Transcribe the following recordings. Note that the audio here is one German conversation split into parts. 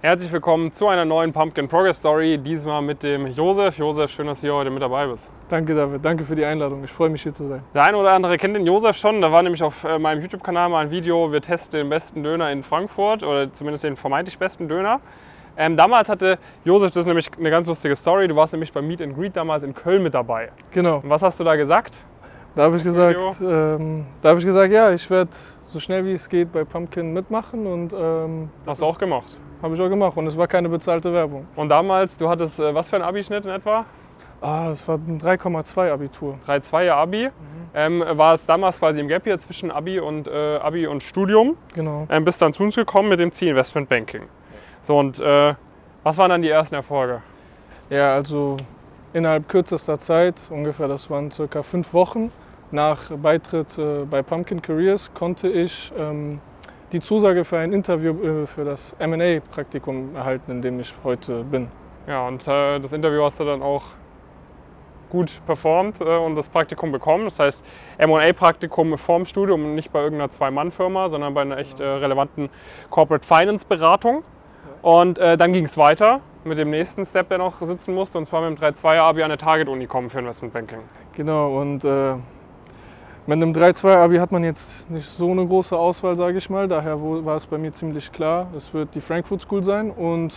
Herzlich willkommen zu einer neuen Pumpkin Progress Story, diesmal mit dem Josef. Josef, schön, dass du hier heute mit dabei bist. Danke, David. Danke für die Einladung. Ich freue mich, hier zu sein. Der eine oder andere kennt den Josef schon. Da war nämlich auf äh, meinem YouTube-Kanal mal ein Video, wir testen den besten Döner in Frankfurt oder zumindest den vermeintlich besten Döner. Ähm, damals hatte Josef, das ist nämlich eine ganz lustige Story, du warst nämlich beim Meet and Greet damals in Köln mit dabei. Genau. Und was hast du da gesagt? Da habe ich gesagt, ähm, da habe ich gesagt, ja, ich werde so schnell wie es geht bei Pumpkin mitmachen und ähm, Hast du auch gemacht. Habe ich auch gemacht und es war keine bezahlte Werbung. Und damals, du hattest äh, was für ein Abischnitt in etwa? Ah, es war ein 3,2 Abitur. 3-2er Abi. Ähm, war es damals quasi im Gap hier zwischen Abi und, äh, Abi und Studium. Genau. Ähm, bist dann zu uns gekommen mit dem Ziel Investment Banking. So und äh, was waren dann die ersten Erfolge? Ja, also innerhalb kürzester Zeit, ungefähr das waren circa fünf Wochen nach Beitritt äh, bei Pumpkin Careers, konnte ich ähm, die Zusage für ein Interview äh, für das M&A-Praktikum erhalten, in dem ich heute bin. Ja, und äh, das Interview hast du dann auch gut performt äh, und das Praktikum bekommen. Das heißt, M&A-Praktikum vorm Studium und nicht bei irgendeiner Zwei-Mann-Firma, sondern bei einer echt äh, relevanten Corporate Finance-Beratung. Und äh, dann ging es weiter mit dem nächsten Step, der noch sitzen musste, und zwar mit dem 3-2er-Abi an der Target-Uni kommen für Investment Banking. Genau, und äh, mit einem 3-2-Abi hat man jetzt nicht so eine große Auswahl, sage ich mal. Daher war es bei mir ziemlich klar, es wird die Frankfurt School sein. Und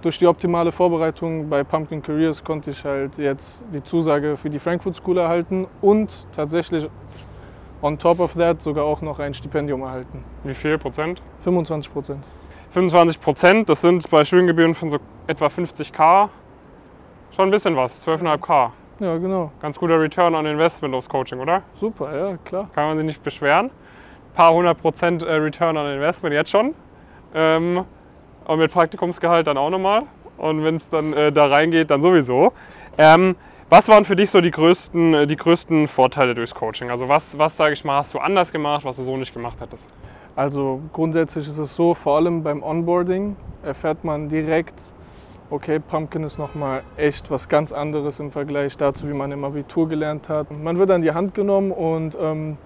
durch die optimale Vorbereitung bei Pumpkin Careers konnte ich halt jetzt die Zusage für die Frankfurt School erhalten und tatsächlich on top of that sogar auch noch ein Stipendium erhalten. Wie viel Prozent? 25 Prozent. 25 Prozent, das sind bei Studiengebühren von so etwa 50k schon ein bisschen was, 12,5k. Ja, genau. Ganz guter Return on Investment aufs Coaching, oder? Super, ja, klar. Kann man sich nicht beschweren. Ein paar hundert Prozent äh, Return on Investment jetzt schon. Ähm, und mit Praktikumsgehalt dann auch nochmal. Und wenn es dann äh, da reingeht, dann sowieso. Ähm, was waren für dich so die größten, äh, die größten Vorteile durchs Coaching? Also was, was sage ich mal, hast du anders gemacht, was du so nicht gemacht hättest? Also grundsätzlich ist es so, vor allem beim Onboarding erfährt man direkt, okay, Pumpkin ist nochmal echt was ganz anderes im Vergleich dazu, wie man im Abitur gelernt hat. Man wird an die Hand genommen und ähm,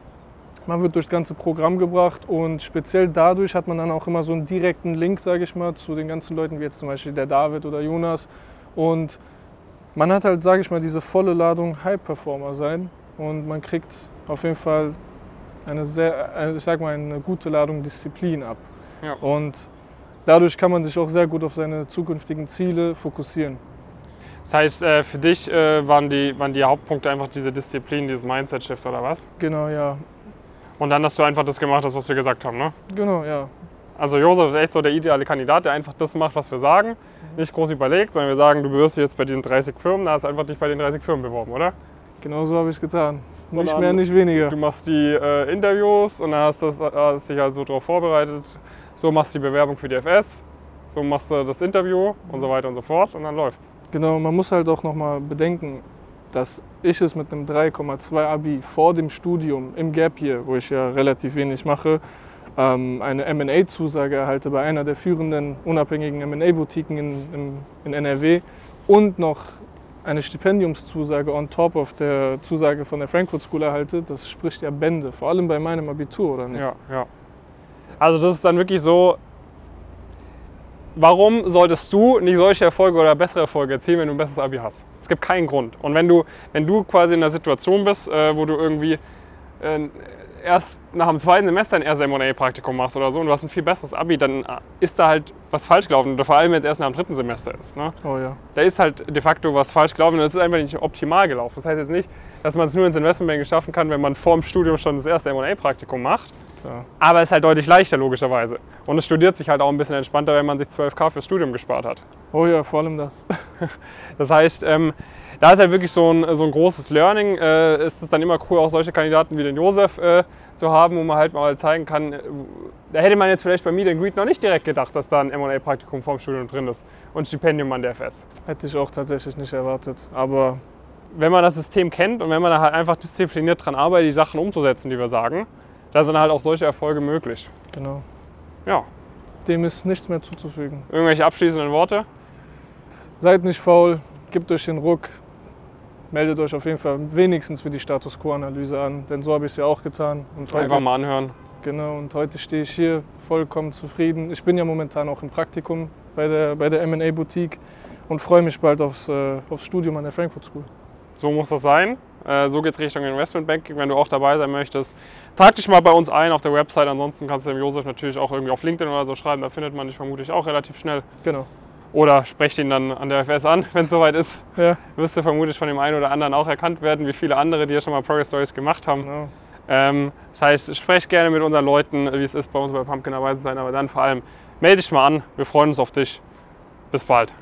man wird durchs ganze Programm gebracht und speziell dadurch hat man dann auch immer so einen direkten Link, sage ich mal, zu den ganzen Leuten, wie jetzt zum Beispiel der David oder Jonas. Und man hat halt, sage ich mal, diese volle Ladung High-Performer sein und man kriegt auf jeden Fall eine sehr, äh, ich sag mal, eine gute Ladung Disziplin ab. Ja. Und dadurch kann man sich auch sehr gut auf seine zukünftigen Ziele fokussieren. Das heißt, äh, für dich äh, waren, die, waren die Hauptpunkte einfach diese Disziplin, dieses Mindset-Shift oder was? Genau, ja. Und dann hast du einfach das gemacht, das, was wir gesagt haben, ne? Genau, ja. Also Josef ist echt so der ideale Kandidat, der einfach das macht, was wir sagen. Nicht groß überlegt, sondern wir sagen, du bewirbst dich jetzt bei diesen 30 Firmen, da hast du einfach dich bei den 30 Firmen beworben, oder? Genau so habe ich es getan. Nicht dann- mehr, nicht weniger. Du machst die äh, Interviews und dann hast, das, hast dich halt so darauf vorbereitet. So machst du die Bewerbung für die FS, so machst du das Interview und so weiter und so fort und dann läuft's. Genau, man muss halt auch nochmal bedenken, dass ich es mit einem 3,2 Abi vor dem Studium im Gap Year, wo ich ja relativ wenig mache, ähm, eine M&A-Zusage erhalte bei einer der führenden unabhängigen M&A-Boutiquen in, in NRW und noch eine Stipendiumszusage on top of der Zusage von der Frankfurt School erhalte, das spricht ja Bände, vor allem bei meinem Abitur, oder nicht? Ja, ja. Also das ist dann wirklich so, warum solltest du nicht solche Erfolge oder bessere Erfolge erzielen, wenn du ein besseres Abi hast? Es gibt keinen Grund. Und wenn du, wenn du quasi in einer Situation bist, äh, wo du irgendwie äh, erst nach dem zweiten Semester ein erstes M&A-Praktikum machst oder so und du hast ein viel besseres Abi, dann äh, ist da halt was falsch gelaufen. Oder vor allem, wenn es erst nach dem dritten Semester ist. Ne? Oh ja. da ist halt de facto was falsch gelaufen und es ist einfach nicht optimal gelaufen. Das heißt jetzt nicht, dass man es nur ins Investmentbanking schaffen kann, wenn man vor dem Studium schon das erste M&A-Praktikum macht. Klar. Aber es ist halt deutlich leichter, logischerweise. Und es studiert sich halt auch ein bisschen entspannter, wenn man sich 12k fürs Studium gespart hat. Oh ja, vor allem das. Das heißt, ähm, da ist halt wirklich so ein, so ein großes Learning. Äh, ist es dann immer cool, auch solche Kandidaten wie den Josef äh, zu haben, wo man halt mal zeigen kann, äh, da hätte man jetzt vielleicht bei Meet and Greet noch nicht direkt gedacht, dass da ein M&A-Praktikum vorm Studium drin ist und ein Stipendium an der FS. Hätte ich auch tatsächlich nicht erwartet. Aber wenn man das System kennt und wenn man da halt einfach diszipliniert dran arbeitet, die Sachen umzusetzen, die wir sagen, da sind halt auch solche Erfolge möglich. genau, Ja, dem ist nichts mehr zuzufügen. irgendwelche abschließenden Worte? Seid nicht faul, gebt euch den Ruck, meldet euch auf jeden Fall wenigstens für die Status Quo-Analyse an, denn so habe ich es ja auch getan. Und Einfach mal anhören. Genau, und heute stehe ich hier vollkommen zufrieden. Ich bin ja momentan auch im Praktikum bei der, bei der M&A Boutique und freue mich bald aufs, äh, aufs Studium an der Frankfurt School. So muss das sein. Äh, so geht es Richtung Investmentbanking. Wenn du auch dabei sein möchtest, trag dich mal bei uns ein auf der Website. Ansonsten kannst du dem Josef natürlich auch irgendwie auf LinkedIn oder so schreiben. Da findet man dich vermutlich auch relativ schnell. Genau. Oder sprecht ihn dann an der FS an, wenn es soweit ist. Ja, Wirst du vermutlich von dem einen oder anderen auch erkannt werden, wie viele andere, die ja schon mal Progress Stories gemacht haben. genau. Ähm, das heißt, sprecht gerne mit unseren Leuten, wie es ist, bei uns bei Pumpkin dabei zu sein. Aber dann vor allem melde dich mal an. Wir freuen uns auf dich. Bis bald.